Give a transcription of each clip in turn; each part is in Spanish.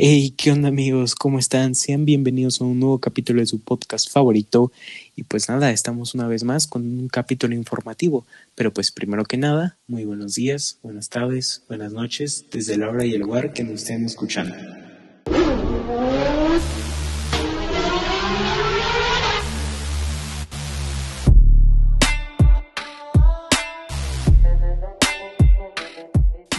Hey, ¿qué onda amigos? ¿Cómo están? Sean bienvenidos a un nuevo capítulo de su podcast favorito. Y pues nada, estamos una vez más con un capítulo informativo. Pero pues primero que nada, muy buenos días, buenas tardes, buenas noches, desde la hora y el lugar que nos estén escuchando.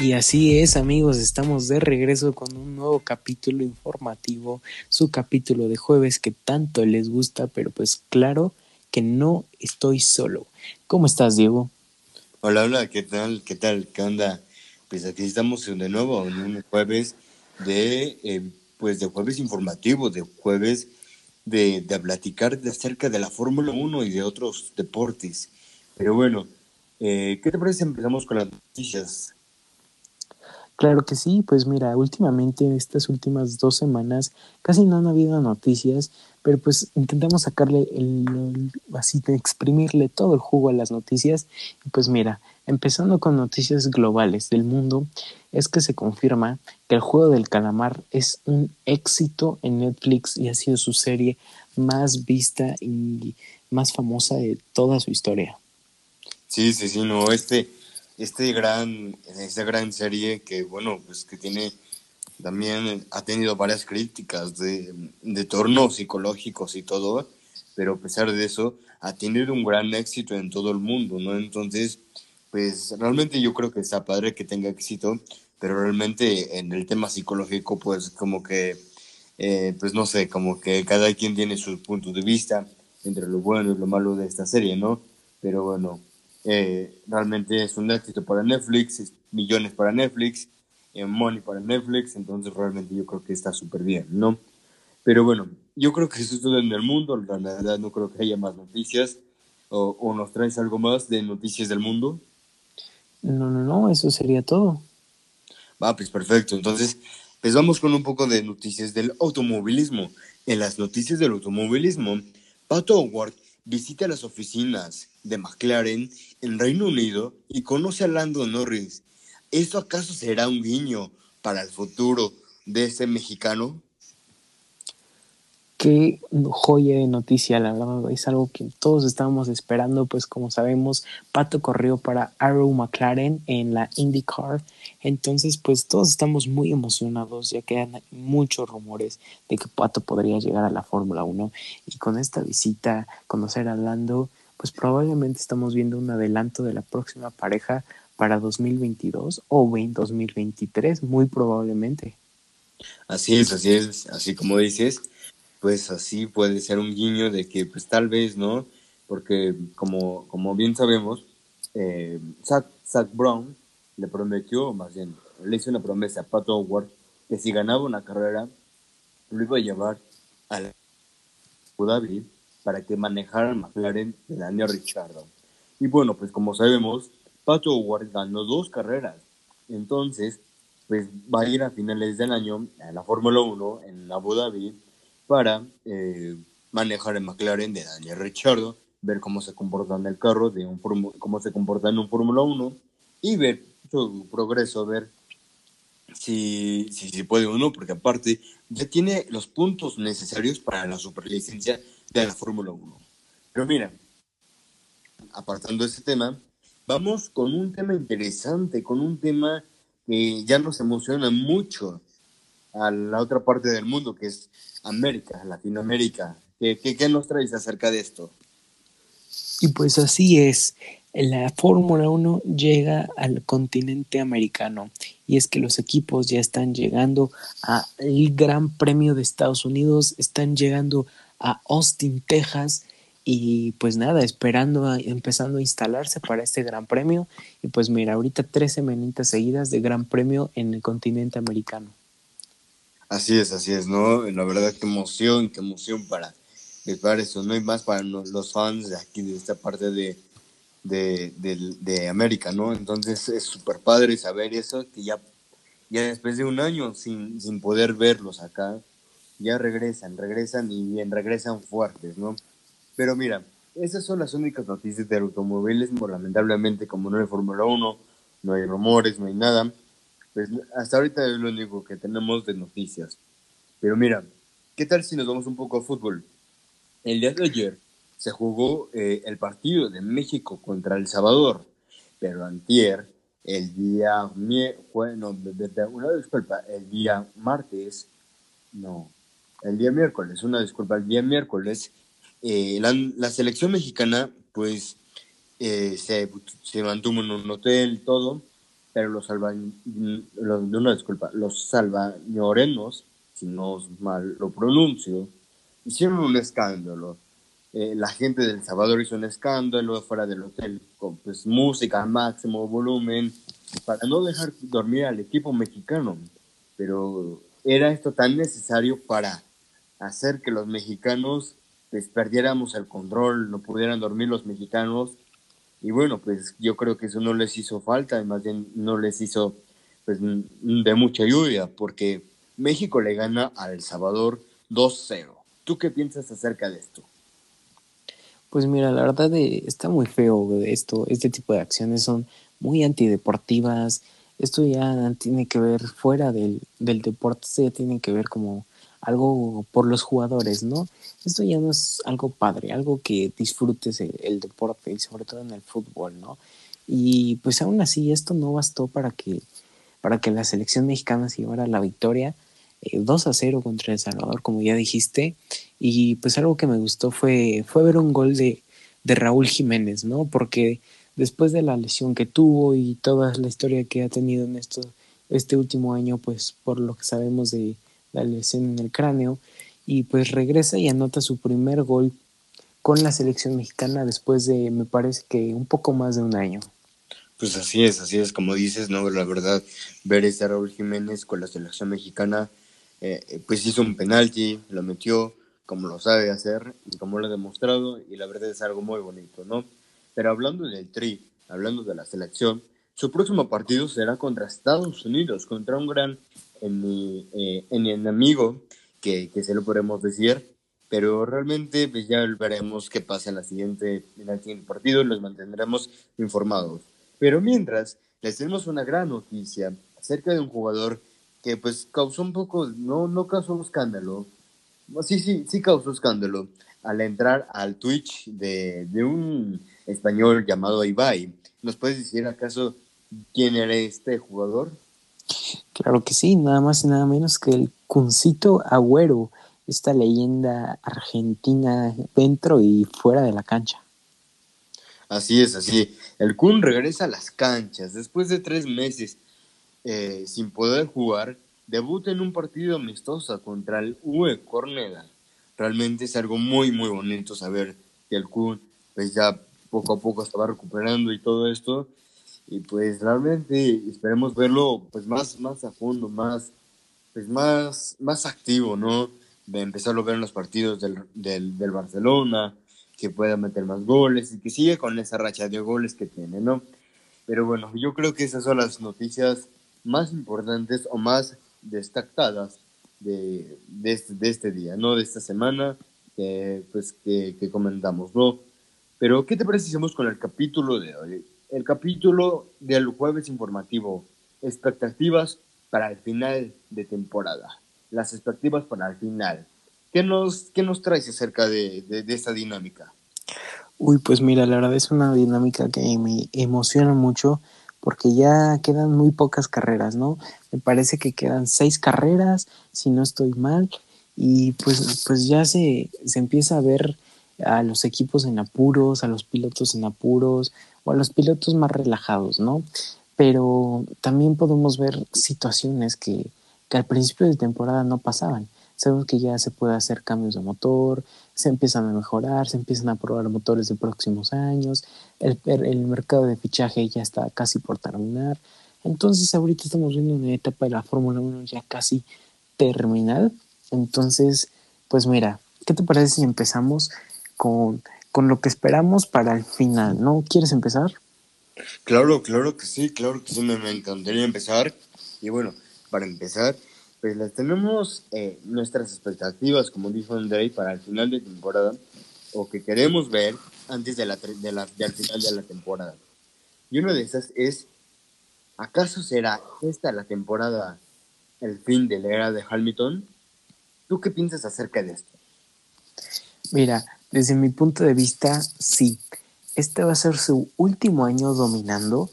Y así es, amigos, estamos de regreso con un nuevo capítulo informativo, su capítulo de jueves que tanto les gusta, pero pues claro que no estoy solo. ¿Cómo estás, Diego? Hola, hola, ¿qué tal? ¿Qué tal? ¿Qué onda? Pues aquí estamos de nuevo en un jueves de, eh, pues de jueves informativo, de jueves de, de platicar acerca de la Fórmula 1 y de otros deportes. Pero bueno, eh, ¿qué te parece? Empezamos con las noticias. Claro que sí, pues mira, últimamente, estas últimas dos semanas, casi no han habido noticias, pero pues intentamos sacarle el, así de exprimirle todo el jugo a las noticias. Y pues mira, empezando con noticias globales del mundo, es que se confirma que el juego del calamar es un éxito en Netflix y ha sido su serie más vista y más famosa de toda su historia. Sí, sí, sí, no, este este gran, esta gran serie que, bueno, pues que tiene, también ha tenido varias críticas de, de tornos psicológicos y todo, pero a pesar de eso, ha tenido un gran éxito en todo el mundo, ¿no? Entonces, pues realmente yo creo que está padre que tenga éxito, pero realmente en el tema psicológico, pues como que, eh, pues no sé, como que cada quien tiene sus puntos de vista entre lo bueno y lo malo de esta serie, ¿no? Pero bueno, eh, realmente es un éxito para Netflix, millones para Netflix, eh, money para Netflix, entonces realmente yo creo que está súper bien, ¿no? Pero bueno, yo creo que eso es todo en el mundo, la verdad no creo que haya más noticias, o, o nos traes algo más de noticias del mundo. No, no, no, eso sería todo. Va, pues perfecto, entonces, pues vamos con un poco de noticias del automovilismo. En las noticias del automovilismo, Pato Howard visita las oficinas de McLaren en Reino Unido y conoce a Lando Norris. ¿Esto acaso será un guiño para el futuro de ese mexicano? Qué joya de noticia, la verdad, es algo que todos estábamos esperando, pues como sabemos, Pato corrió para Arrow McLaren en la IndyCar, entonces pues todos estamos muy emocionados, ya que hay muchos rumores de que Pato podría llegar a la Fórmula 1 y con esta visita, conocer a Lando, pues probablemente estamos viendo un adelanto de la próxima pareja para 2022 o 2023, muy probablemente. Así es, así es, así como dices pues así puede ser un guiño de que pues tal vez, ¿no? Porque como, como bien sabemos, eh, Zach, Brown le prometió, más bien, le hizo una promesa a Pat Howard que si ganaba una carrera, lo iba a llevar a la Dhabi para que manejara McLaren del año Richardo. Y bueno, pues como sabemos, Pat Howard ganó dos carreras. Entonces, pues va a ir a finales del año a la Fórmula 1 en Abu Dhabi para eh, manejar el McLaren de Daniel Ricciardo, ver cómo se comporta en el carro, de un, cómo se comporta en un Fórmula 1 y ver su progreso, ver si, si, si puede o no, porque aparte ya tiene los puntos necesarios para la superlicencia de la Fórmula 1. Pero mira, apartando ese tema, vamos con un tema interesante, con un tema que ya nos emociona mucho a la otra parte del mundo, que es América, Latinoamérica. ¿Qué, qué, nos traes acerca de esto? Y pues así es, la Fórmula 1 llega al continente americano y es que los equipos ya están llegando al Gran Premio de Estados Unidos, están llegando a Austin, Texas y pues nada, esperando, empezando a instalarse para este Gran Premio y pues mira, ahorita tres semanitas seguidas de Gran Premio en el continente americano. Así es, así es, ¿no? La verdad, qué emoción, qué emoción para para eso, ¿no? Y más para los fans de aquí, de esta parte de, de, de, América, ¿no? Entonces es súper padre saber eso, que ya, ya después de un año sin, sin poder verlos acá, ya regresan, regresan y bien, regresan fuertes, ¿no? Pero mira, esas son las únicas noticias del automovilismo, lamentablemente como no hay Fórmula 1, no hay rumores, no hay nada, pues hasta ahorita es lo único que tenemos de noticias. Pero mira, ¿qué tal si nos vamos un poco a fútbol? El día de ayer se jugó eh, el partido de México contra El Salvador, pero antier, el día, bueno, una disculpa, el día martes, no, el día miércoles, una disculpa, el día miércoles, eh, la, selección mexicana, pues, eh, se, se, mantuvo en un hotel, todo, pero los los, una disculpa, los salvañorenos, si no mal lo pronuncio, hicieron un escándalo. Eh, la gente del Salvador hizo un escándalo fuera del hotel con pues, música máximo volumen para no dejar dormir al equipo mexicano. Pero era esto tan necesario para hacer que los mexicanos pues, perdiéramos el control, no pudieran dormir los mexicanos. Y bueno, pues yo creo que eso no les hizo falta, más bien no les hizo pues, de mucha lluvia, porque México le gana a El Salvador 2-0. ¿Tú qué piensas acerca de esto? Pues mira, la verdad eh, está muy feo esto, este tipo de acciones son muy antideportivas, esto ya tiene que ver fuera del, del deporte, esto ya tiene que ver como algo por los jugadores, ¿no? Esto ya no es algo padre, algo que disfrutes el, deporte y sobre todo en el fútbol, ¿no? Y pues aún así esto no bastó para que, para que la selección mexicana se llevara la victoria 2 eh, a 0 contra El Salvador, como ya dijiste, y pues algo que me gustó fue, fue ver un gol de, de Raúl Jiménez, ¿no? Porque después de la lesión que tuvo y toda la historia que ha tenido en esto, este último año, pues por lo que sabemos de la lesión en el cráneo, y pues regresa y anota su primer gol con la selección mexicana después de, me parece que un poco más de un año. Pues así es, así es, como dices, ¿no? La verdad, ver a Raúl Jiménez con la selección mexicana, eh, pues hizo un penalti, lo metió, como lo sabe hacer y como lo ha demostrado, y la verdad es algo muy bonito, ¿no? Pero hablando del Tri, hablando de la selección, su próximo partido será contra Estados Unidos, contra un gran eh, enemigo, que, que se lo podemos decir, pero realmente pues ya veremos qué pasa en, la siguiente, en el siguiente partido y los mantendremos informados. Pero mientras, les tenemos una gran noticia acerca de un jugador que pues causó un poco, no, no causó escándalo, Sí, sí, sí causó escándalo al entrar al Twitch de, un español llamado Ibai. ¿Nos puedes decir acaso quién era este jugador? Claro que sí, nada más y nada menos que el Cuncito Agüero, esta leyenda argentina dentro y fuera de la cancha. Así es, así. El Kun regresa a las canchas después de tres meses eh, sin poder jugar debuta en un partido amistoso contra el UE Corneda. Realmente es algo muy, muy bonito saber que el Kun pues ya poco a poco estaba recuperando y todo esto. Y pues realmente esperemos verlo pues más, más a fondo, más, pues más, más activo, ¿no? De empezarlo a ver en los partidos del, del, Barcelona, que pueda meter más goles y que siga con esa racha de goles que tiene, ¿no? Pero bueno, yo creo que esas son las noticias más importantes o más destacadas de, de, este, de este día, ¿no? De esta semana que, pues, que, comentamos, ¿no? Pero, ¿qué te parece si con el capítulo de hoy? El capítulo del jueves informativo, expectativas para el final de temporada. Las expectativas para el final. ¿Qué nos, qué nos traes acerca de, de, esta dinámica? Uy, pues mira, la verdad es una dinámica que me emociona mucho porque ya quedan muy pocas carreras, ¿no? Me parece que quedan seis carreras, si no estoy mal, y pues, pues ya se, se empieza a ver a los equipos en apuros, a los pilotos en apuros, a los pilotos más relajados, ¿no? Pero también podemos ver situaciones que, que al principio de temporada no pasaban. Sabemos que ya se puede hacer cambios de motor, se empiezan a mejorar, se empiezan a probar motores de próximos años, el, el mercado de fichaje ya está casi por terminar. Entonces ahorita estamos viendo una etapa de la Fórmula 1 ya casi terminal. Entonces, pues mira, ¿qué te parece si empezamos con, con lo que esperamos para el final? ¿No quieres empezar? Claro, claro que sí, claro que sí, me, me encantaría empezar. Y bueno, para empezar, pues les tenemos eh, nuestras expectativas, como dijo Andrei, para el final de temporada, o que queremos ver antes de la, de la, del final de la temporada. Y una de esas es, ¿acaso será esta la temporada el fin de la era de Hamilton? ¿Tú qué piensas acerca de esto? Mira, desde mi punto de vista, sí. Este va a ser su último año dominando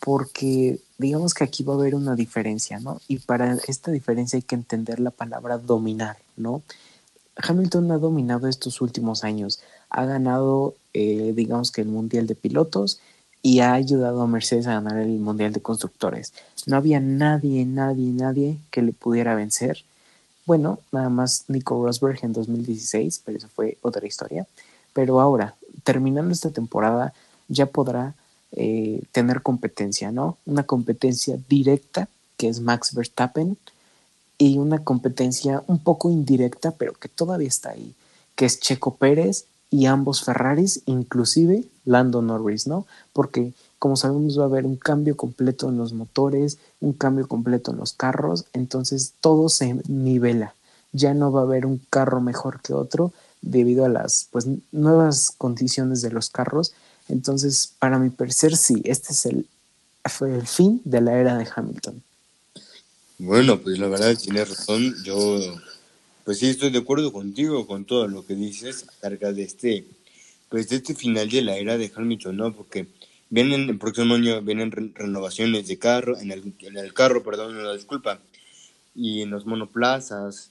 porque digamos que aquí va a haber una diferencia, ¿no? Y para esta diferencia hay que entender la palabra dominar, ¿no? Hamilton ha dominado estos últimos años, ha ganado, eh, digamos que el Mundial de Pilotos y ha ayudado a Mercedes a ganar el Mundial de Constructores. No había nadie, nadie, nadie que le pudiera vencer. Bueno, nada más Nico Rosberg en 2016, pero eso fue otra historia. Pero ahora, terminando esta temporada, ya podrá eh, tener competencia, ¿no? Una competencia directa, que es Max Verstappen, y una competencia un poco indirecta, pero que todavía está ahí, que es Checo Pérez y ambos Ferraris, inclusive Lando Norris, ¿no? Porque como sabemos va a haber un cambio completo en los motores, un cambio completo en los carros, entonces todo se nivela. Ya no va a haber un carro mejor que otro debido a las pues, nuevas condiciones de los carros entonces, para mi parecer, sí, este es el, fue el fin de la era de Hamilton. Bueno, pues la verdad tienes razón. Yo, pues sí, estoy de acuerdo contigo con todo lo que dices acerca de este, pues de este final de la era de Hamilton, ¿no? Porque vienen el próximo año vienen renovaciones de carro, en el, en el carro, perdón, no disculpa, y en los monoplazas.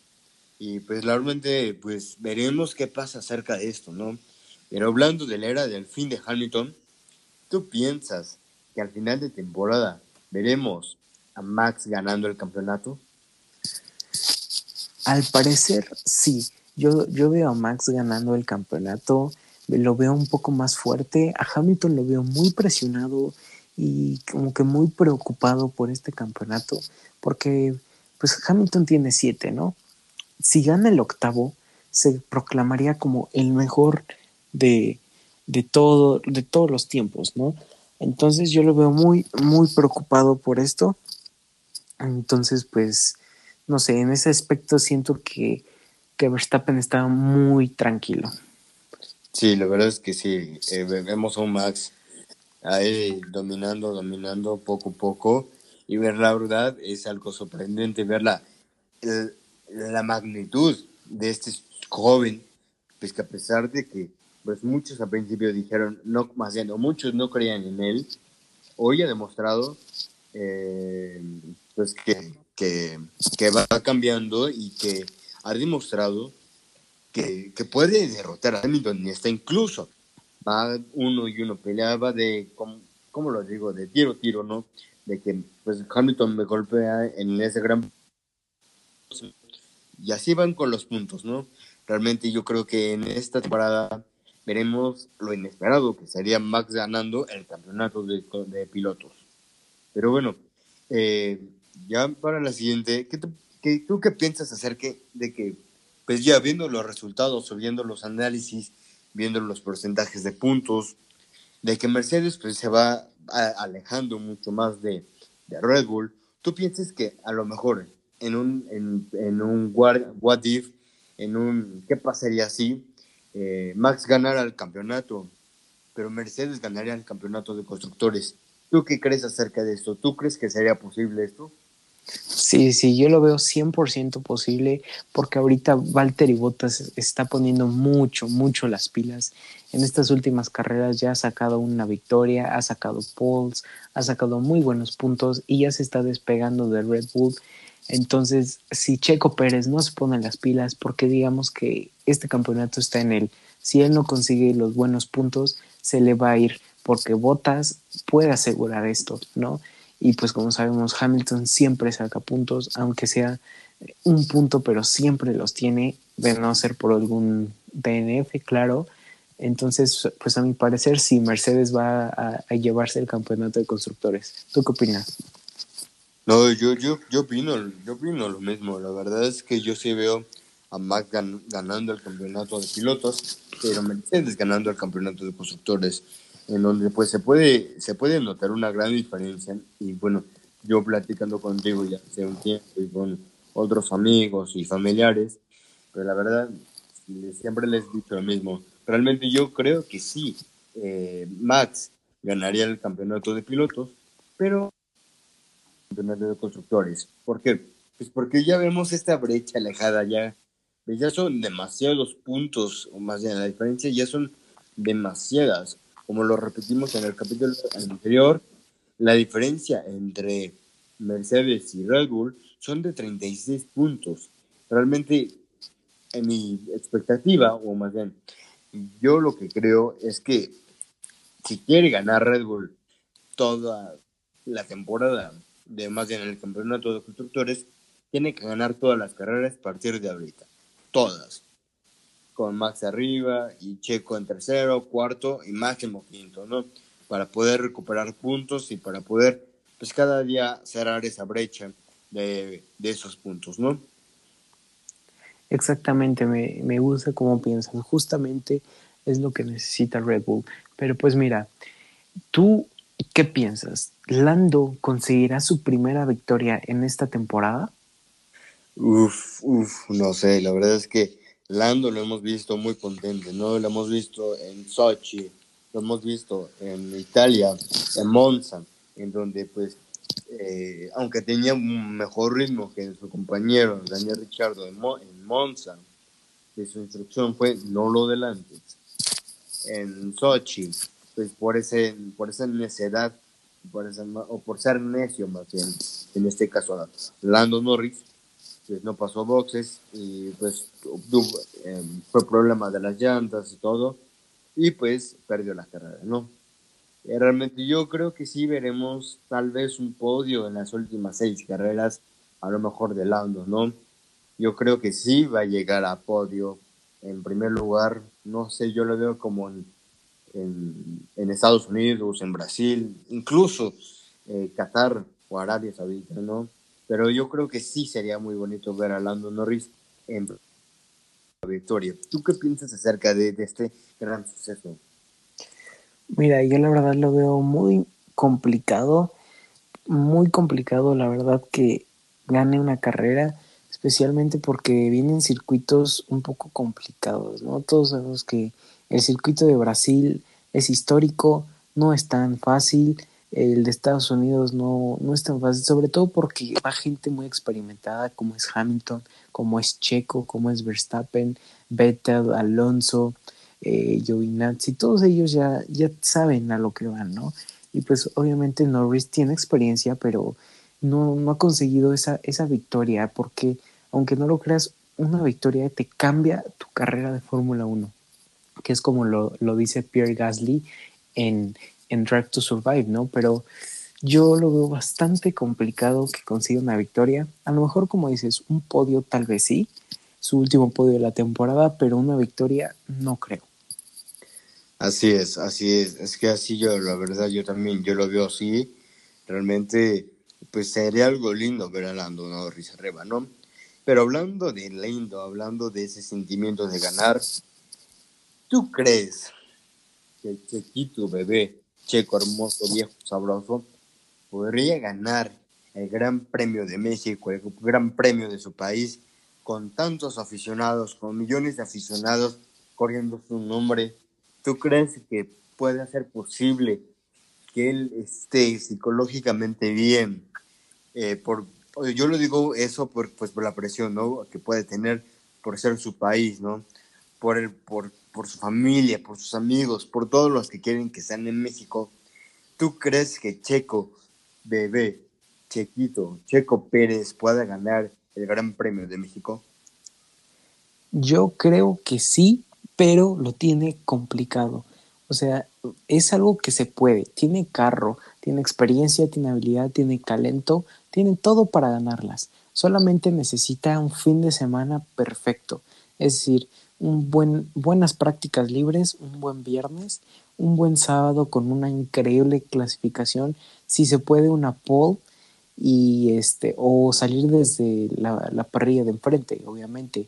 Y pues realmente, pues veremos qué pasa acerca de esto, ¿no? Pero hablando de la era del fin de Hamilton, ¿tú piensas que al final de temporada veremos a Max ganando el campeonato? Al parecer, sí. Yo, yo veo a Max ganando el campeonato, lo veo un poco más fuerte, a Hamilton lo veo muy presionado y como que muy preocupado por este campeonato, porque pues Hamilton tiene siete, ¿no? Si gana el octavo, se proclamaría como el mejor de, todo, de todos los tiempos, ¿no? Entonces yo lo veo muy, muy preocupado por esto. Entonces, pues, no sé, en ese aspecto siento que, que Verstappen está muy tranquilo. Sí, la verdad es que sí, eh, vemos a un Max ahí dominando, dominando poco a poco y ver la verdad es algo sorprendente, ver la, la magnitud de este joven, pues que a pesar de que pues muchos al principio dijeron, no, más bien, muchos no creían en él. Hoy ha demostrado eh, pues que, que, va cambiando y que ha demostrado que, que, puede derrotar a Hamilton y está incluso va uno y uno peleaba de, ¿cómo, lo digo? De tiro tiro, ¿no? De que pues Hamilton me golpea en ese gran... Y así van con los puntos, ¿no? Realmente yo creo que en esta temporada veremos lo inesperado, que sería Max ganando el campeonato de, pilotos. Pero bueno, eh, ya para la siguiente, ¿qué, ¿tú qué piensas acerca de que, pues ya viendo los resultados o viendo los análisis, viendo los porcentajes de puntos, de que Mercedes pues se va alejando mucho más de, Red Bull, ¿tú piensas que a lo mejor en un, en, un what if, en un qué pasaría así, eh, Max ganara el campeonato, pero Mercedes ganaría el campeonato de constructores. ¿Tú qué crees acerca de esto? ¿Tú crees que sería posible esto? Sí, sí, yo lo veo 100% posible porque ahorita Valtteri Bottas está poniendo mucho, mucho las pilas. En estas últimas carreras ya ha sacado una victoria, ha sacado poles, ha sacado muy buenos puntos y ya se está despegando de Red Bull entonces, si Checo Pérez no se pone las pilas, porque digamos que este campeonato está en él, si él no consigue los buenos puntos, se le va a ir, porque Bottas puede asegurar esto, ¿no? Y pues como sabemos, Hamilton siempre saca puntos, aunque sea un punto, pero siempre los tiene, de no ser por algún DNF, claro. Entonces, pues a mi parecer, sí, Mercedes va a, llevarse el campeonato de constructores. ¿Tú qué opinas? No, yo, yo, yo opino, yo opino lo mismo. La verdad es que yo sí veo a Max ganando el campeonato de pilotos, pero Mercedes ganando el campeonato de constructores, en donde pues se puede, se puede notar una gran diferencia. Y bueno, yo platicando contigo ya hace un tiempo y con otros amigos y familiares, pero la verdad siempre les he dicho lo mismo. Realmente yo creo que sí, eh, Max ganaría el campeonato de pilotos, pero campeonato de constructores. ¿Por qué? Pues porque ya vemos esta brecha alejada, ya, pues ya son demasiados puntos, o más bien la diferencia ya son demasiadas. Como lo repetimos en el capítulo anterior, la diferencia entre Mercedes y Red Bull son de 36 puntos. Realmente, en mi expectativa, o más bien, yo lo que creo es que si quiere ganar Red Bull toda la temporada, de más bien el campeonato de constructores, tiene que ganar todas las carreras a partir de ahorita. Todas. Con Max arriba y Checo en tercero, cuarto y máximo quinto, ¿no? Para poder recuperar puntos y para poder, pues cada día cerrar esa brecha de, de esos puntos, ¿no? Exactamente, me, me gusta cómo piensas. Justamente es lo que necesita Red Bull. Pero pues mira, ¿tú qué piensas? ¿Lando conseguirá su primera victoria en esta temporada? Uf, uf, no sé, la verdad es que Lando lo hemos visto muy contente, ¿no? Lo hemos visto en Sochi, lo hemos visto en Italia, en Monza, en donde pues eh, aunque tenía un mejor ritmo que su compañero Daniel Ricciardo en, Monza, su instrucción fue no lo delantes. En Sochi, pues por, ese, por esa necedad, por o por ser necio más bien, en este caso Lando Norris, pues no pasó boxes y pues eh, fue problema de las llantas y todo, y pues perdió la carrera, ¿no? Eh, realmente yo creo que sí veremos tal vez un podio en las últimas seis carreras, a lo mejor de Lando, ¿no? Yo creo que sí va a llegar a podio en primer lugar, no sé, yo lo veo como en, en, Estados Unidos, en Brasil, incluso eh, Qatar o Arabia Saudita, ¿no? Pero yo creo que sí sería muy bonito ver a Lando Norris en la victoria. ¿Tú qué piensas acerca de, este gran suceso? Mira, yo la verdad lo veo muy complicado, muy complicado la verdad que gane una carrera, especialmente porque vienen circuitos un poco complicados, ¿no? Todos sabemos que el circuito de Brasil es histórico, no es tan fácil, el de Estados Unidos no, no es tan fácil, sobre todo porque va gente muy experimentada como es Hamilton, como es Checo, como es Verstappen, Vettel, Alonso, eh, Giovinazzi, todos ellos ya, ya saben a lo que van, ¿no? Y pues obviamente Norris tiene experiencia, pero no, no ha conseguido esa, esa victoria, porque aunque no lo creas, una victoria te cambia tu carrera de Fórmula 1, que es como lo, lo dice Pierre Gasly en, en Drive to Survive, ¿no? Pero yo lo veo bastante complicado que consiga una victoria. A lo mejor, como dices, un podio tal vez sí, su último podio de la temporada, pero una victoria no creo. Así es, así es. Es que así yo, la verdad, yo también, yo lo veo así. Realmente, pues sería algo lindo ver a Lando Norris arriba, ¿no? Pero hablando de lindo, hablando de ese sentimiento de ganar, ¿tú crees que el Chequito bebé, Checo hermoso, viejo, sabroso, podría ganar el Gran Premio de México, el Gran Premio de su país, con tantos aficionados, con millones de aficionados corriendo su nombre? ¿Tú crees que puede ser posible que él esté psicológicamente bien? Eh, por, yo lo digo eso por, pues, por la presión ¿no? que puede tener por ser su país, ¿no? Por, el, por, por su familia, por sus amigos, por todos los que quieren que estén en México. ¿Tú crees que Checo, bebé, Chequito, Checo Pérez pueda ganar el Gran Premio de México? Yo creo que sí, pero lo tiene complicado. O sea, es algo que se puede. Tiene carro, tiene experiencia, tiene habilidad, tiene talento, tiene todo para ganarlas. Solamente necesita un fin de semana perfecto. Es decir, un buen, buenas prácticas libres, un buen viernes, un buen sábado con una increíble clasificación. Si se puede, una pole y este, o salir desde la, la parrilla de enfrente, obviamente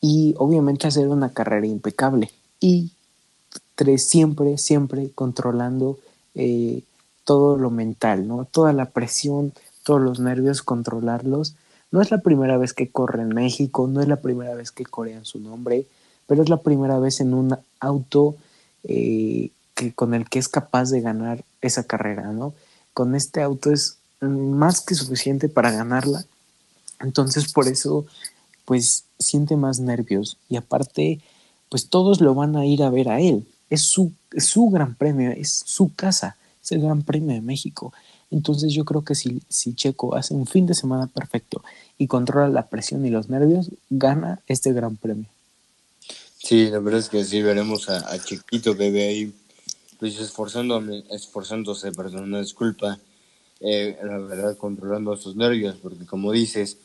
y obviamente hacer una carrera impecable y tres, siempre, siempre controlando eh, todo lo mental, ¿no? Toda la presión, todos los nervios, controlarlos. No es la primera vez que corre en México, no es la primera vez que en su nombre, pero es la primera vez en un auto eh, que, con el que es capaz de ganar esa carrera, ¿no? Con este auto es más que suficiente para ganarla. Entonces, por eso pues siente más nervios y aparte, pues todos lo van a ir a ver a él. Es su, su gran premio, es su casa, es el gran premio de México. Entonces yo creo que si, si Checo hace un fin de semana perfecto y controla la presión y los nervios, gana este gran premio. Sí, la verdad es que sí, veremos a, a Chiquito Bebé ahí, pues esforzándome, esforzándose, perdón, no disculpa, eh, la verdad controlando sus nervios, porque como dices,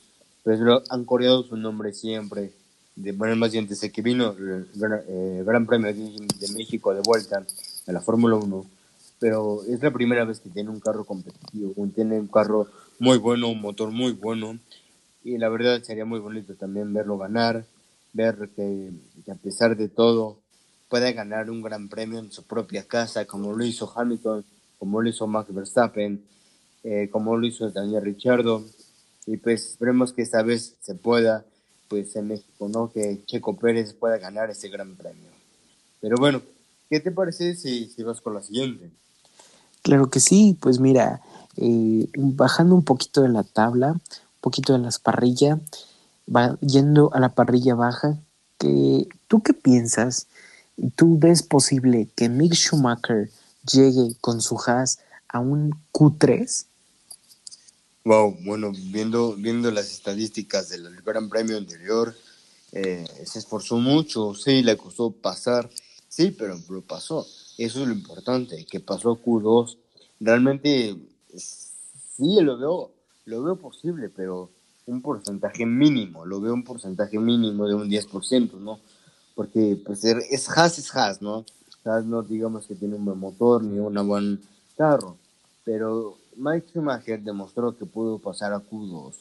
pues han coreado su nombre siempre, de manera más bien desde que vino el eh, Gran Premio de México de vuelta a la Fórmula 1, pero es la primera vez que tiene un carro competitivo, tiene un carro muy bueno, un motor muy bueno, y la verdad sería muy bonito también verlo ganar, ver que, a pesar de todo puede ganar un gran premio en su propia casa, como lo hizo Hamilton, como lo hizo Max Verstappen, eh, como lo hizo Daniel Richardo. Y pues esperemos que esta vez se pueda, pues en México, ¿no? Que Checo Pérez pueda ganar ese gran premio. Pero bueno, ¿qué te parece si, si vas con la siguiente? Claro que sí, pues mira, eh, bajando un poquito de la tabla, un poquito de las parrillas, va yendo a la parrilla baja, que, ¿tú qué piensas? ¿Tú ves posible que Mick Schumacher llegue con su Haas a un Q3? Wow, bueno, viendo, viendo las estadísticas del Gran Premio anterior, eh, se esforzó mucho, sí, le costó pasar, sí, pero lo pasó. Eso es lo importante, que pasó Q2. Realmente, sí, lo veo, lo veo posible, pero un porcentaje mínimo, lo veo un porcentaje mínimo de un 10%, ¿no? Porque pues er, es Haas, es Haas, ¿no? Haas no digamos que tiene un buen motor ni un buen carro, pero Mike Schumacher demostró que pudo pasar a Q2.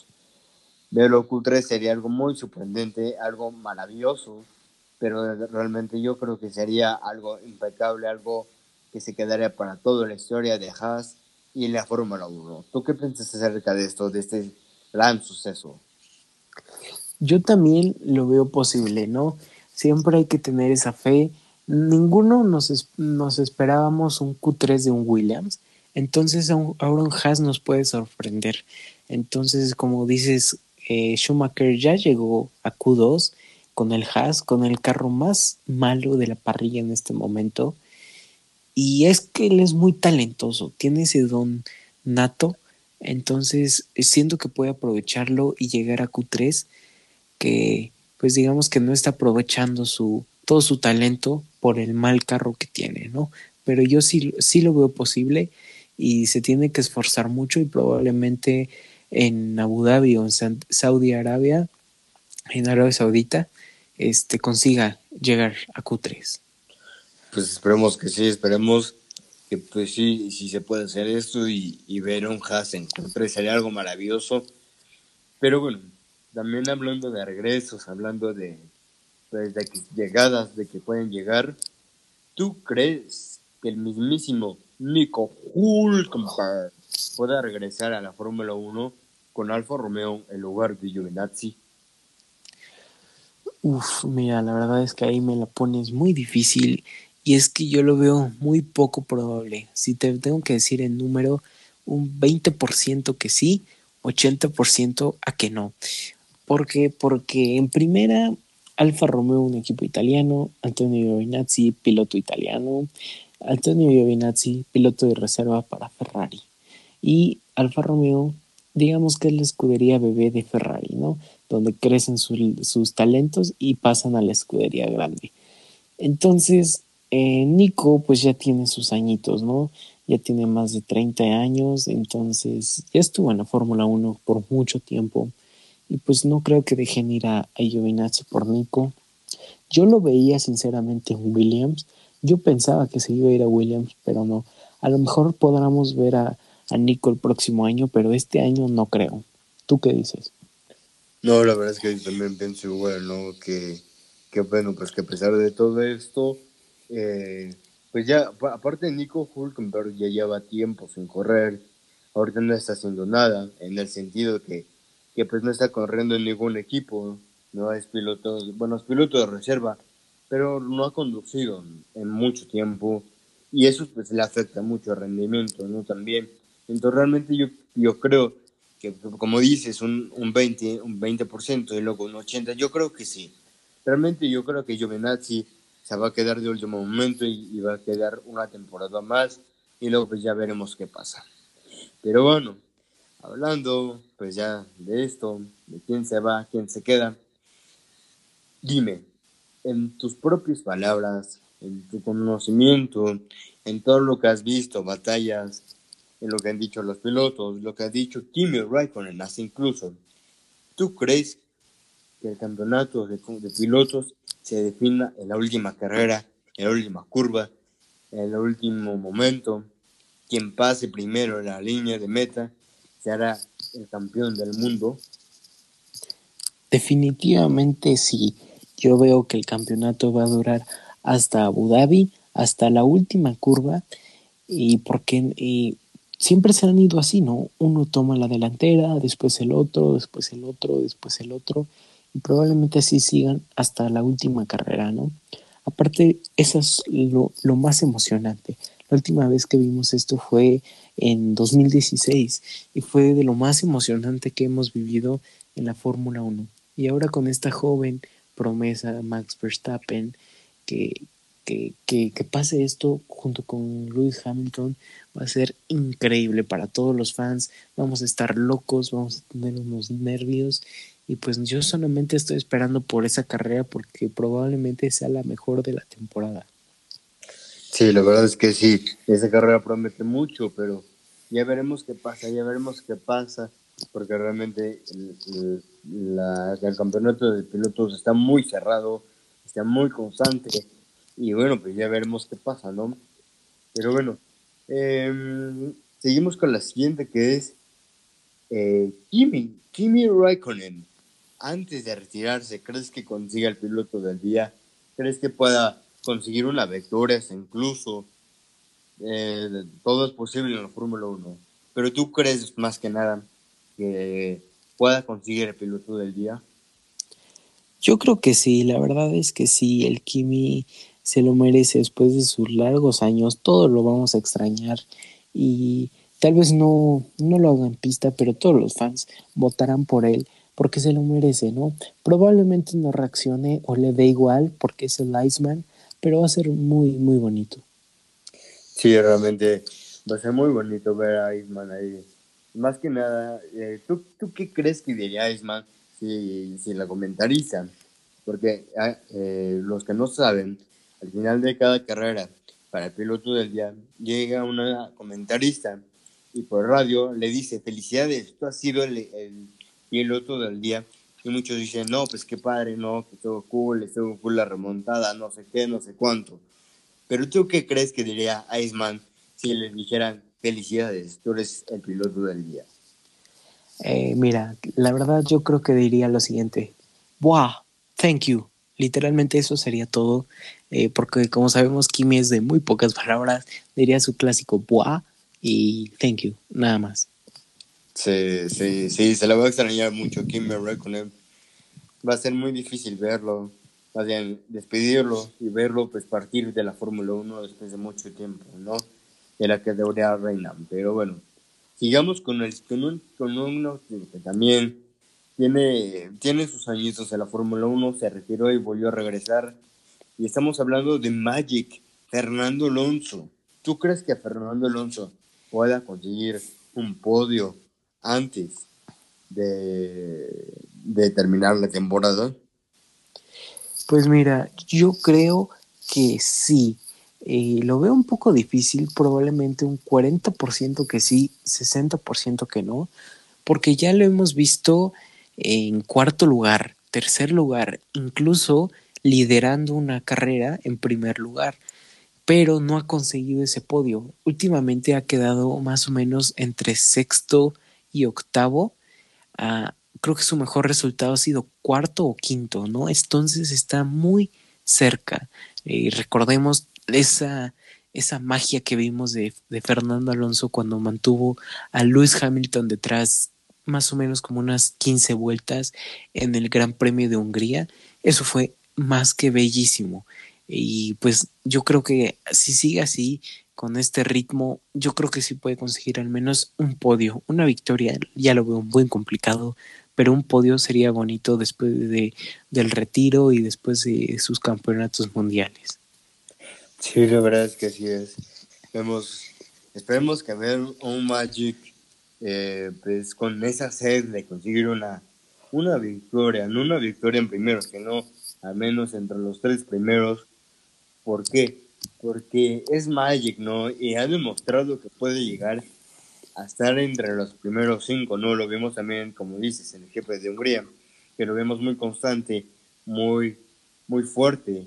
Verlo Q3 sería algo muy sorprendente, algo maravilloso, pero realmente yo creo que sería algo impecable, algo que se quedaría para toda la historia de Haas y la Fórmula 1. ¿Tú qué piensas acerca de esto, de este gran suceso? Yo también lo veo posible, ¿no? Siempre hay que tener esa fe. Ninguno nos, nos esperábamos un Q3 de un Williams entonces un Haas nos puede sorprender. Entonces, como dices, eh, Schumacher ya llegó a Q2 con el Haas, con el carro más malo de la parrilla en este momento. Y es que él es muy talentoso, tiene ese don nato. Entonces, siento que puede aprovecharlo y llegar a Q3, que pues digamos que no está aprovechando su, todo su talento por el mal carro que tiene, ¿no? Pero yo sí, sí lo veo posible y se tiene que esforzar mucho y probablemente en Abu Dhabi o en Saudi Arabia, en Arabia Saudita, este, consiga llegar a Q3. Pues esperemos que sí, esperemos que pues sí, si se puede hacer esto y, ver un Haas en Q3 sería algo maravilloso. Pero bueno, también hablando de regresos, hablando de, pues, de llegadas, de que pueden llegar, ¿tú crees que el mismísimo Nico Hulkenberg pueda regresar a la Fórmula 1 con Alfa Romeo en lugar de Giovinazzi? Uf, mira, la verdad es que ahí me la pones muy difícil y es que yo lo veo muy poco probable. Si te tengo que decir el número, un 20% que sí, 80% a que no. ¿Por qué? Porque en primera, Alfa Romeo, un equipo italiano, Antonio Giovinazzi, piloto italiano, Antonio Giovinazzi, piloto de reserva para Ferrari. Y Alfa Romeo, digamos que es la escudería bebé de Ferrari, ¿no? Donde crecen sus talentos y pasan a la escudería grande. Entonces, eh, Nico pues ya tiene sus añitos, ¿no? Ya tiene más de 30 años, entonces ya estuvo en la Fórmula 1 por mucho tiempo. Y pues no creo que dejen ir a, a Giovinazzi por Nico. Yo lo veía sinceramente en Williams, yo pensaba que se iba a ir a Williams, pero no. A lo mejor podamos ver a, Nico el próximo año, pero este año no creo. ¿Tú qué dices? No, la verdad es que yo también pienso igual, ¿no? Que, que bueno, pues que a pesar de todo esto, eh, pues ya, aparte Nico Hulkenberg ya lleva tiempo sin correr, ahorita no está haciendo nada, en el sentido que, que pues no está corriendo en ningún equipo, no es piloto, bueno, es piloto de reserva, pero no ha conducido en mucho tiempo y eso pues le afecta mucho el rendimiento, ¿no? También. Entonces realmente yo, yo creo que como dices, un, un 20, un 20% y luego un 80%, yo creo que sí. Realmente yo creo que Giovinazzi se va a quedar de último momento y, va a quedar una temporada más y luego pues ya veremos qué pasa. Pero bueno, hablando pues ya de esto, de quién se va, quién se queda, dime, en tus propias palabras, en tu conocimiento, en todo lo que has visto, batallas, en lo que han dicho los pilotos, lo que ha dicho Kimi Raikkonen, hasta incluso, ¿tú crees que el campeonato de, pilotos se defina en la última carrera, en la última curva, en el último momento. Quien pase primero la línea de meta será el campeón del mundo. Definitivamente sí. Yo veo que el campeonato va a durar hasta Abu Dhabi, hasta la última curva, y porque siempre se han ido así, ¿no? Uno toma la delantera, después el otro, después el otro, después el otro, probablemente así sigan hasta la última carrera, ¿no? Aparte, eso es lo, más emocionante. La última vez que vimos esto fue en 2016 y fue de lo más emocionante que hemos vivido en la Fórmula 1. Y ahora con esta joven promesa, Max Verstappen, que, que, que, que, pase esto junto con Lewis Hamilton va a ser increíble para todos los fans. Vamos a estar locos, vamos a tener unos nervios y pues yo solamente estoy esperando por esa carrera porque probablemente sea la mejor de la temporada. Sí, la verdad es que sí, esa carrera promete mucho, pero ya veremos qué pasa, ya veremos qué pasa, porque realmente el, el campeonato de pilotos está muy cerrado, está muy constante, y bueno, pues ya veremos qué pasa, ¿no? Pero bueno, em, seguimos con la siguiente que es eh, Kimi, Kimi Raikkonen antes de retirarse, ¿crees que consiga el piloto del día? ¿Crees que pueda conseguir una victoria incluso? Eh, todo es posible en la Fórmula 1. Pero tú crees más que nada que pueda conseguir el piloto del día? Yo creo que sí, la verdad es que sí, el Kimi se lo merece después de sus largos años, todos lo vamos a extrañar y tal vez no, no lo hagan pista, pero todos los fans votarán por él porque se lo merece, ¿no? Probablemente no reaccione o le dé igual porque es el Iceman, pero va a ser muy, muy bonito. Sí, realmente va a ser muy bonito ver a Iceman ahí. Más que nada, eh, ¿tú, ¿tú, qué crees que diría Iceman si, si la comentariza? Porque ah, eh, los que no saben, al final de cada carrera, para el piloto del día, llega una comentarista y por radio le dice, felicidades, tú has sido el y el del día. Y muchos dicen, no, pues qué padre, no, que estuvo cool, estuvo cool la remontada, no sé qué, no sé cuánto. Pero tú qué crees que diría Iceman si le dijeran, felicidades, tú eres el piloto del día? Eh, mira, la verdad yo creo que diría lo siguiente, wow, thank you. Literalmente eso sería todo, eh, porque como sabemos Kimi es de muy pocas palabras, diría su clásico wow y thank you, nada más. Sí, sí, sí, se la va a extrañar mucho Kim él. Va a ser muy difícil verlo, más bien despedirlo y verlo pues partir de la Fórmula 1 después de mucho tiempo, ¿no? De la que debería reinar. Pero bueno, sigamos con, el, con, con uno que también tiene, tiene sus añitos en la Fórmula 1, se retiró y volvió a regresar. Y estamos hablando de Magic, Fernando Alonso. ¿Tú crees que Fernando Alonso pueda conseguir un podio antes de, terminar la temporada? Pues mira, yo creo que sí. Eh, lo veo un poco difícil, probablemente un 40% que sí, 60% que no, porque ya lo hemos visto en cuarto lugar, tercer lugar, incluso liderando una carrera en primer lugar, pero no ha conseguido ese podio. Últimamente ha quedado más o menos entre sexto y octavo, ah, creo que su mejor resultado ha sido cuarto o quinto, ¿no? Entonces está muy cerca. y recordemos esa, esa magia que vimos de, de, Fernando Alonso cuando mantuvo a Lewis Hamilton detrás más o menos como unas 15 vueltas en el Gran Premio de Hungría. Eso fue más que bellísimo. Y pues yo creo que si sigue así, con este ritmo, yo creo que sí puede conseguir al menos un podio, una victoria. Ya lo veo muy complicado, pero un podio sería bonito después de, del retiro y después de sus campeonatos mundiales. Sí, la verdad es que así es. Vemos, esperemos que vean un Magic eh, pues con esa sed de conseguir una, una victoria, no una victoria en primero, sino al menos entre los tres primeros. ¿Por qué? Porque es Magic, ¿no? Y ha demostrado que puede llegar a estar entre los primeros cinco, ¿no? Lo vemos también, como dices, en el jefe de Hungría, que lo vemos muy constante, muy, muy fuerte.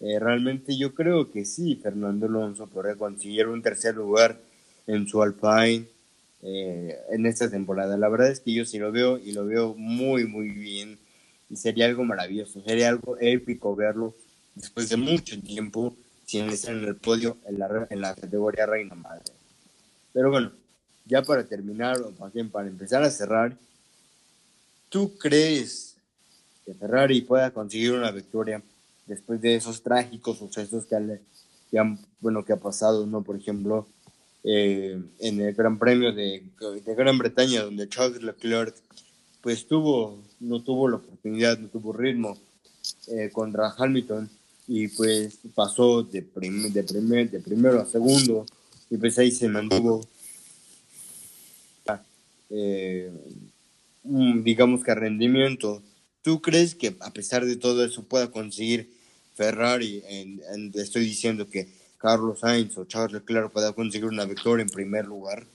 Eh, realmente yo creo que sí, Fernando Alonso podría conseguir un tercer lugar en su Alpine eh, en esta temporada. La verdad es que yo sí lo veo y lo veo muy, muy bien. Y sería algo maravilloso, sería algo épico verlo después de mucho tiempo sin estar en el podio en la, en la categoría Reina Madre. Pero bueno, ya para terminar, o más bien para empezar a cerrar, ¿tú crees que Ferrari pueda conseguir una victoria después de esos trágicos sucesos que, han, bueno, que ha pasado, ¿no? Por ejemplo, eh, en el Gran Premio de, de, Gran Bretaña, donde Charles Leclerc, pues tuvo, no tuvo la oportunidad, no tuvo ritmo eh, contra Hamilton y pues pasó de, primer, de primero a segundo y pues ahí se mantuvo eh, digamos que rendimiento. ¿Tú crees que a pesar de todo eso pueda conseguir Ferrari? estoy diciendo que Carlos Sainz o Charles Leclerc pueda conseguir una victoria en primer lugar.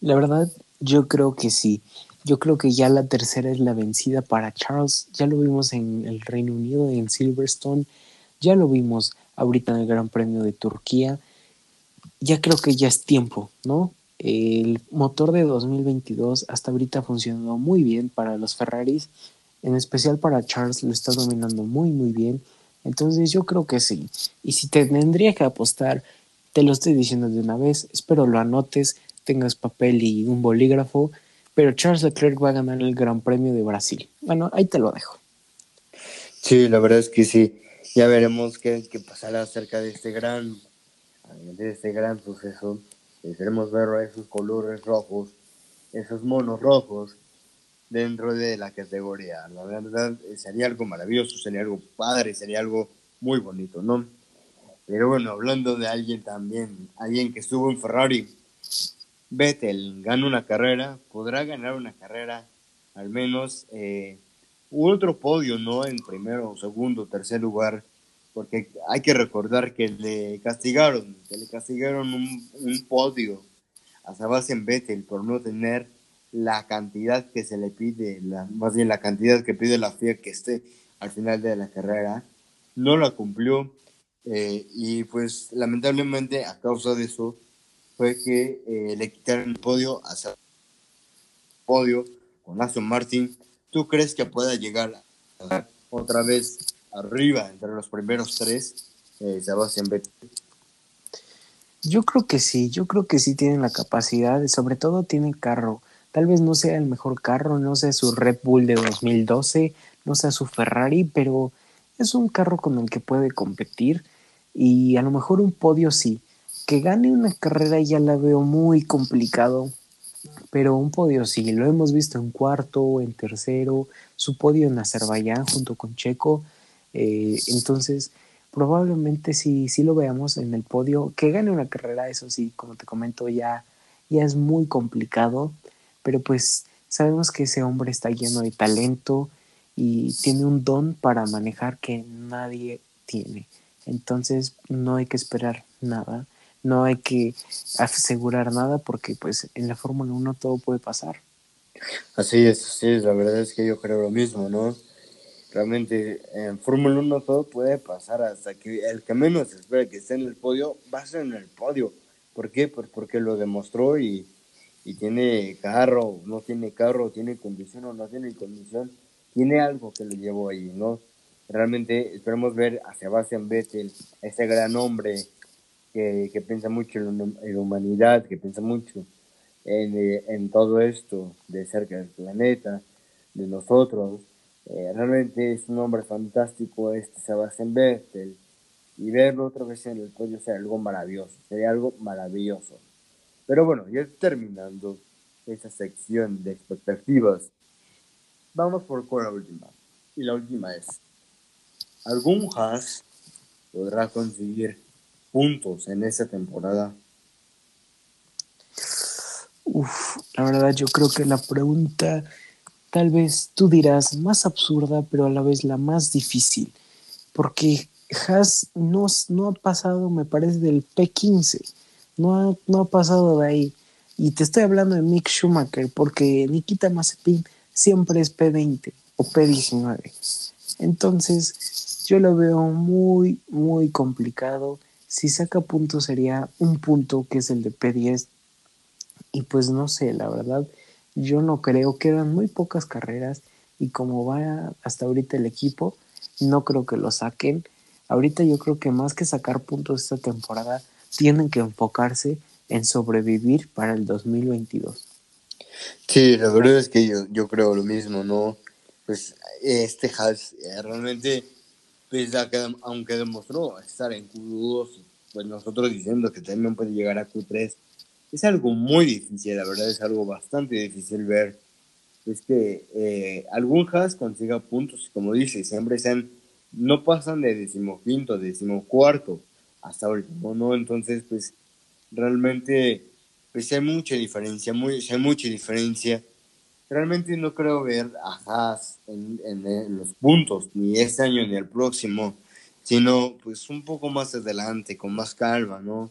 La verdad, yo creo que sí. Yo creo que ya la tercera es la vencida para Charles. Ya lo vimos en el Reino Unido, en Silverstone. Ya lo vimos ahorita en el Gran Premio de Turquía. Ya creo que ya es tiempo, ¿no? El motor de 2022 hasta ahorita ha muy bien para los Ferraris, en especial para Charles lo está dominando muy muy bien. Entonces yo creo que sí. Y si te tendría que apostar, te lo estoy diciendo de una vez, espero lo anotes, tengas papel y un bolígrafo, pero Charles Leclerc va a ganar el Gran Premio de Brasil. Bueno, ahí te lo dejo. Sí, la verdad es que sí. Ya veremos qué, qué pasará acerca de este gran, de este gran suceso queremos ver esos colores rojos, esos monos rojos dentro de la categoría. La verdad sería algo maravilloso, sería algo padre, sería algo muy bonito, ¿no? Pero bueno, hablando de alguien también, alguien que estuvo en Ferrari, Vettel gana una carrera, podrá ganar una carrera, al menos eh, otro podio, ¿no? En primero, segundo, tercer lugar porque hay que recordar que le castigaron, que le castigaron un, un podio a Sebastian Vettel por no tener la cantidad que se le pide, más bien la cantidad que pide la FIA que esté al final de la carrera, no la cumplió eh, y pues lamentablemente a causa de eso fue que eh, le quitaron el podio a podio con Aston Martin. ¿Tú crees que pueda llegar a otra vez arriba, entre los primeros tres, eh, Sebastián Vettel. Yo creo que sí, yo creo que sí tienen la capacidad, sobre todo tienen carro. Tal vez no sea el mejor carro, no sea su Red Bull de 2012, no sea su Ferrari, pero es un carro con el que puede competir y a lo mejor un podio sí. Que gane una carrera ya la veo muy complicado, pero un podio sí, lo hemos visto en cuarto, en tercero, su podio en Azerbaiyán junto con Checo, eh, entonces, probablemente sí, sí lo veamos en el podio. Que gane una carrera, eso sí, como te comento, ya, ya es muy complicado, pero pues sabemos que ese hombre está lleno de talento y tiene un don para manejar que nadie tiene. Entonces no hay que esperar nada, no hay que asegurar nada porque pues en la Fórmula 1 todo puede pasar. Así es, es, la verdad es que yo creo lo mismo, ¿no? realmente en Fórmula 1 todo puede pasar hasta que el que menos espera que esté en el podio va a ser en el podio. ¿Por qué? Pues porque lo demostró y, y tiene carro, no tiene carro, tiene condición o no tiene condición, tiene algo que lo llevó ahí, ¿no? Realmente esperamos ver a Sebastian Vettel, ese gran hombre que, que piensa mucho en, la humanidad, que piensa mucho en, eh, en todo esto de cerca del planeta, de nosotros, eh, realmente es un hombre fantástico este Sebastián Vettel. y verlo otra vez en el podio sería algo maravilloso, sería algo maravilloso. Pero bueno, ya terminando esa sección de expectativas, vamos por con la última. Y la última es, ¿algún Haas podrá conseguir puntos en esta temporada? Uf, la verdad yo creo que la pregunta tal vez tú dirás más absurda, pero a la vez la más difícil, porque Haas no, no ha pasado, me parece, del P15, no ha, no ha pasado de ahí. Y te estoy hablando de Mick Schumacher, porque Nikita Mazepin siempre es P20 o P19. Entonces, yo lo veo muy, muy complicado. Si saca puntos sería un punto que es el de P10. Y pues no sé, la verdad, yo no creo, quedan muy pocas carreras y como va hasta ahorita el equipo, no creo que lo saquen. Ahorita yo creo que más que sacar puntos esta temporada, tienen que enfocarse en sobrevivir para el 2022. Sí, la verdad es que yo, yo creo lo mismo, ¿no? Pues este Haas eh, realmente, pues, aunque demostró estar en Q2, pues nosotros diciendo que también puede llegar a Q3, es algo muy difícil, la verdad es algo bastante difícil ver. Es que eh, algún Haas consiga puntos, como dice, siempre sean, no pasan de decimoquinto, decimocuarto hasta ahorita, ¿no? Entonces, pues realmente pues hay mucha diferencia, muy, hay mucha diferencia. Realmente no creo ver a Haas en, en, los puntos, ni este año ni el próximo, sino pues un poco más adelante, con más calma, ¿no?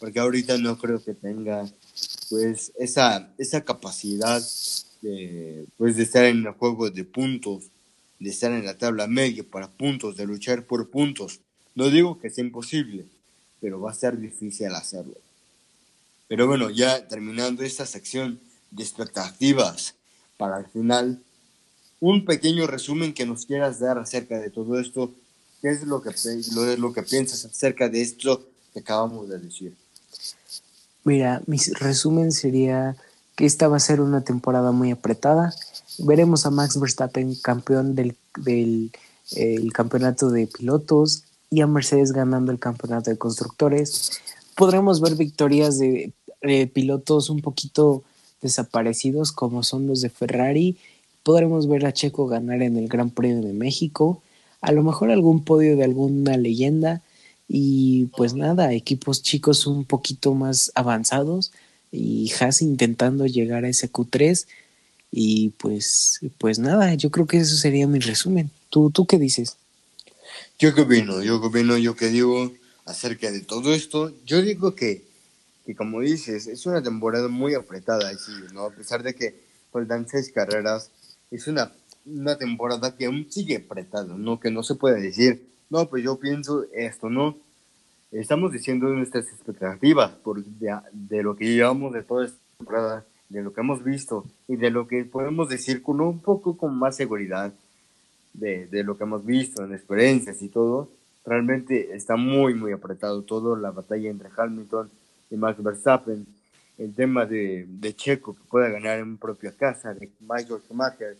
Porque ahorita no creo que tenga pues esa, esa capacidad de, pues, de estar en el juego de puntos, de estar en la tabla media para puntos, de luchar por puntos. No digo que sea imposible, pero va a ser difícil hacerlo. Pero bueno, ya terminando esta sección de expectativas para el final, un pequeño resumen que nos quieras dar acerca de todo esto. ¿Qué es lo que, piensas acerca de esto que acabamos de decir? Mira, mi resumen sería que esta va a ser una temporada muy apretada. Veremos a Max Verstappen campeón del, del el campeonato de pilotos y a Mercedes ganando el campeonato de constructores podremos ver victorias de pilotos un poquito desaparecidos como son los de Ferrari. Podremos ver a Checo ganar en el Gran Premio de México. A lo mejor algún podio de alguna leyenda. Y pues nada, equipos chicos un poquito más avanzados. Y Haas intentando llegar a ese Q3. Y pues, pues nada, yo creo que eso sería mi resumen. ¿Tú, tú qué dices? Yo qué opino, yo qué opino, yo qué digo acerca de todo esto. Yo digo que, que como dices, es una temporada muy apretada, sí, ¿no? A pesar de que faltan seis carreras, es una, una temporada que aún sigue apretada, ¿no? Que no se puede decir, no, pues yo pienso esto, ¿no? Estamos diciendo nuestras expectativas por, de, de lo que llevamos de toda esta temporada, de lo que hemos visto y de lo que podemos decir con un poco con más seguridad de, de lo que hemos visto en experiencias y todo Realmente está muy, muy apretado todo, la batalla entre Hamilton y Max Verstappen, el tema de, de Checo que pueda ganar en propia casa, de Michael Schumacher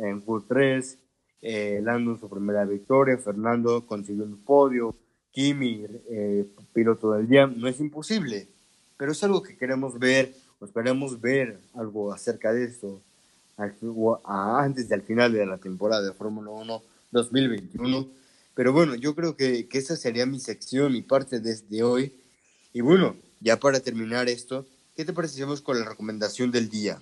en Q3, eh, Lando su primera victoria, Fernando consiguió un podio, Kimi, eh, piloto del día, no es imposible, pero es algo que queremos ver, o esperamos ver algo acerca de esto antes del final de la temporada de Fórmula 1 2021 pero bueno, yo creo que, que esa sería mi sección, mi parte desde hoy. Y bueno, ya para terminar esto, ¿qué te parece con la recomendación del día?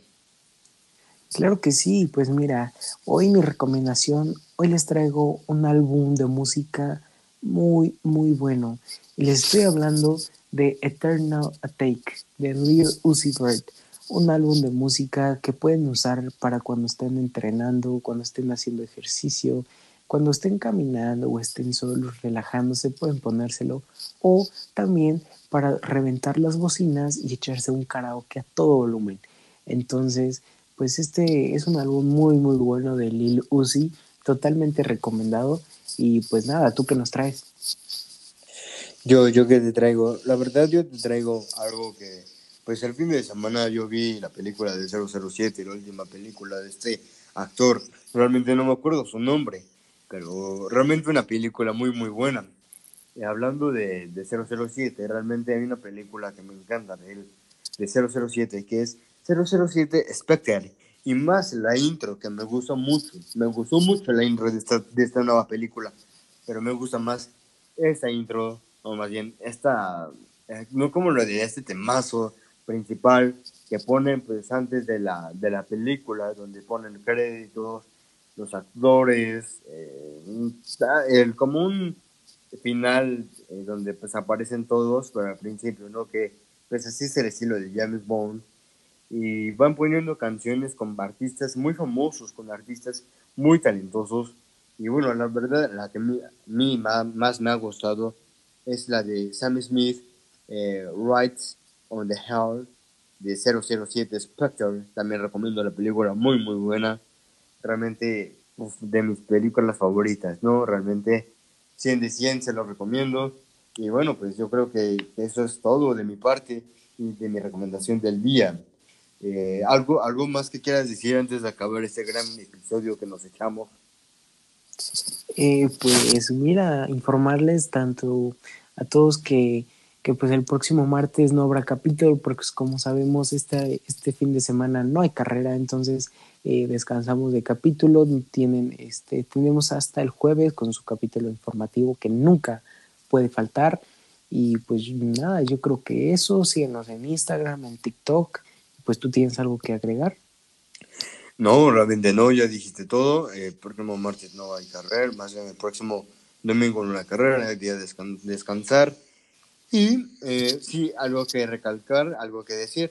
Claro que sí, pues mira, hoy mi recomendación, hoy les traigo un álbum de música muy, muy bueno. Y les estoy hablando de Eternal Attack de Lil Uzi Vert, un álbum de música que pueden usar para cuando estén entrenando, cuando estén haciendo ejercicio, cuando estén caminando o estén solos relajándose pueden ponérselo o también para reventar las bocinas y echarse un karaoke a todo volumen. Entonces, pues este es un álbum muy muy bueno de Lil Uzi, totalmente recomendado y pues nada, ¿tú qué nos traes? Yo, yo que te traigo, la verdad yo te traigo algo que, pues el fin de semana yo vi la película de 007, la última película de este actor, realmente no me acuerdo su nombre, pero realmente una película muy muy buena. hablando de, de 007, realmente hay una película que me encanta de él, de 007, que es 007 Spectre. Y más la intro, que me gustó mucho. Me gustó mucho la intro de esta, de esta nueva película. Pero me gusta más esta intro, o más bien esta, eh, no como lo diría, este temazo principal que ponen pues antes de la, de la película, donde ponen créditos, los actores, eh, el, como un final eh, donde pues aparecen todos, pero al principio, ¿no? Que pues así es el estilo de James Bond. Y van poniendo canciones con artistas muy famosos, con artistas muy talentosos. Y bueno, la verdad, la que a mí, más, me ha gustado es la de Sam Smith, eh, on the Hell, de 007 Spectre. También recomiendo la película, muy, muy buena. Realmente de mis películas favoritas, ¿no? Realmente 100 de 100 se lo recomiendo. Y bueno, pues yo creo que eso es todo de mi parte y de mi recomendación del día. Eh, ¿algo, ¿Algo más que quieras decir antes de acabar este gran episodio que nos echamos? Eh, pues mira, informarles tanto a todos que que pues el próximo martes no habrá capítulo porque pues, como sabemos este, este fin de semana no hay carrera, entonces eh, descansamos de capítulo, tienen, este, tenemos hasta el jueves con su capítulo informativo que nunca puede faltar y pues nada, yo creo que eso, síguenos en Instagram, en TikTok, pues tú tienes algo que agregar. No, realmente no, ya dijiste todo, el próximo martes no hay carrera, más bien el próximo domingo no hay carrera, hay día de descansar y eh, sí, algo que recalcar, algo que decir.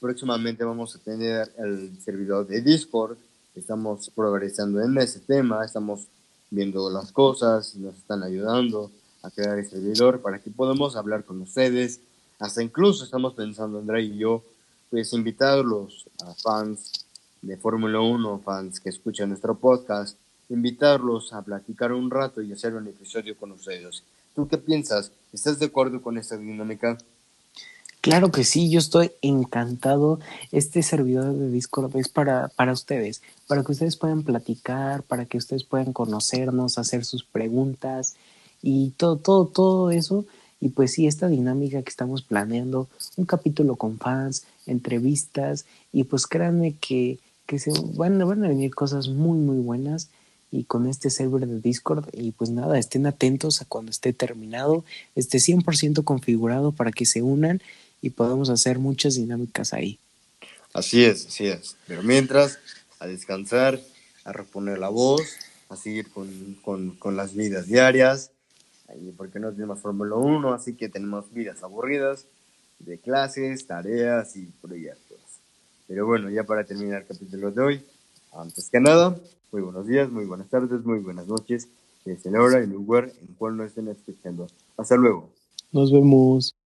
Próximamente vamos a tener el servidor de Discord. Estamos progresando en ese tema, estamos viendo las cosas, nos están ayudando a crear el servidor para que podamos hablar con ustedes. Hasta incluso estamos pensando, André y yo, pues invitarlos a fans de Fórmula 1, fans que escuchan nuestro podcast, invitarlos a platicar un rato y hacer un episodio con ustedes. ¿Tú qué piensas? ¿Estás de acuerdo con esta dinámica? Claro que sí, yo estoy encantado. Este servidor de Discord es para, para ustedes, para que ustedes puedan platicar, para que ustedes puedan conocernos, hacer sus preguntas y todo, todo, todo eso. Y pues sí, esta dinámica que estamos planeando, un capítulo con fans, entrevistas, y pues créanme que, que se van, a venir cosas muy, muy buenas y con este server de Discord. Y pues nada, estén atentos a cuando esté terminado, esté 100% configurado para que se unan y podamos hacer muchas dinámicas ahí. Así es, así es. Pero mientras, a descansar, a reponer la voz, a seguir con, con, con las vidas diarias, porque no tenemos Fórmula 1, así que tenemos vidas aburridas de clases, tareas y proyectos. Pero bueno, ya para terminar el capítulo de hoy, antes que nada, muy buenos días, muy buenas tardes, muy buenas noches, desde la hora y el lugar en cual nos estén escuchando. Hasta luego. Nos vemos.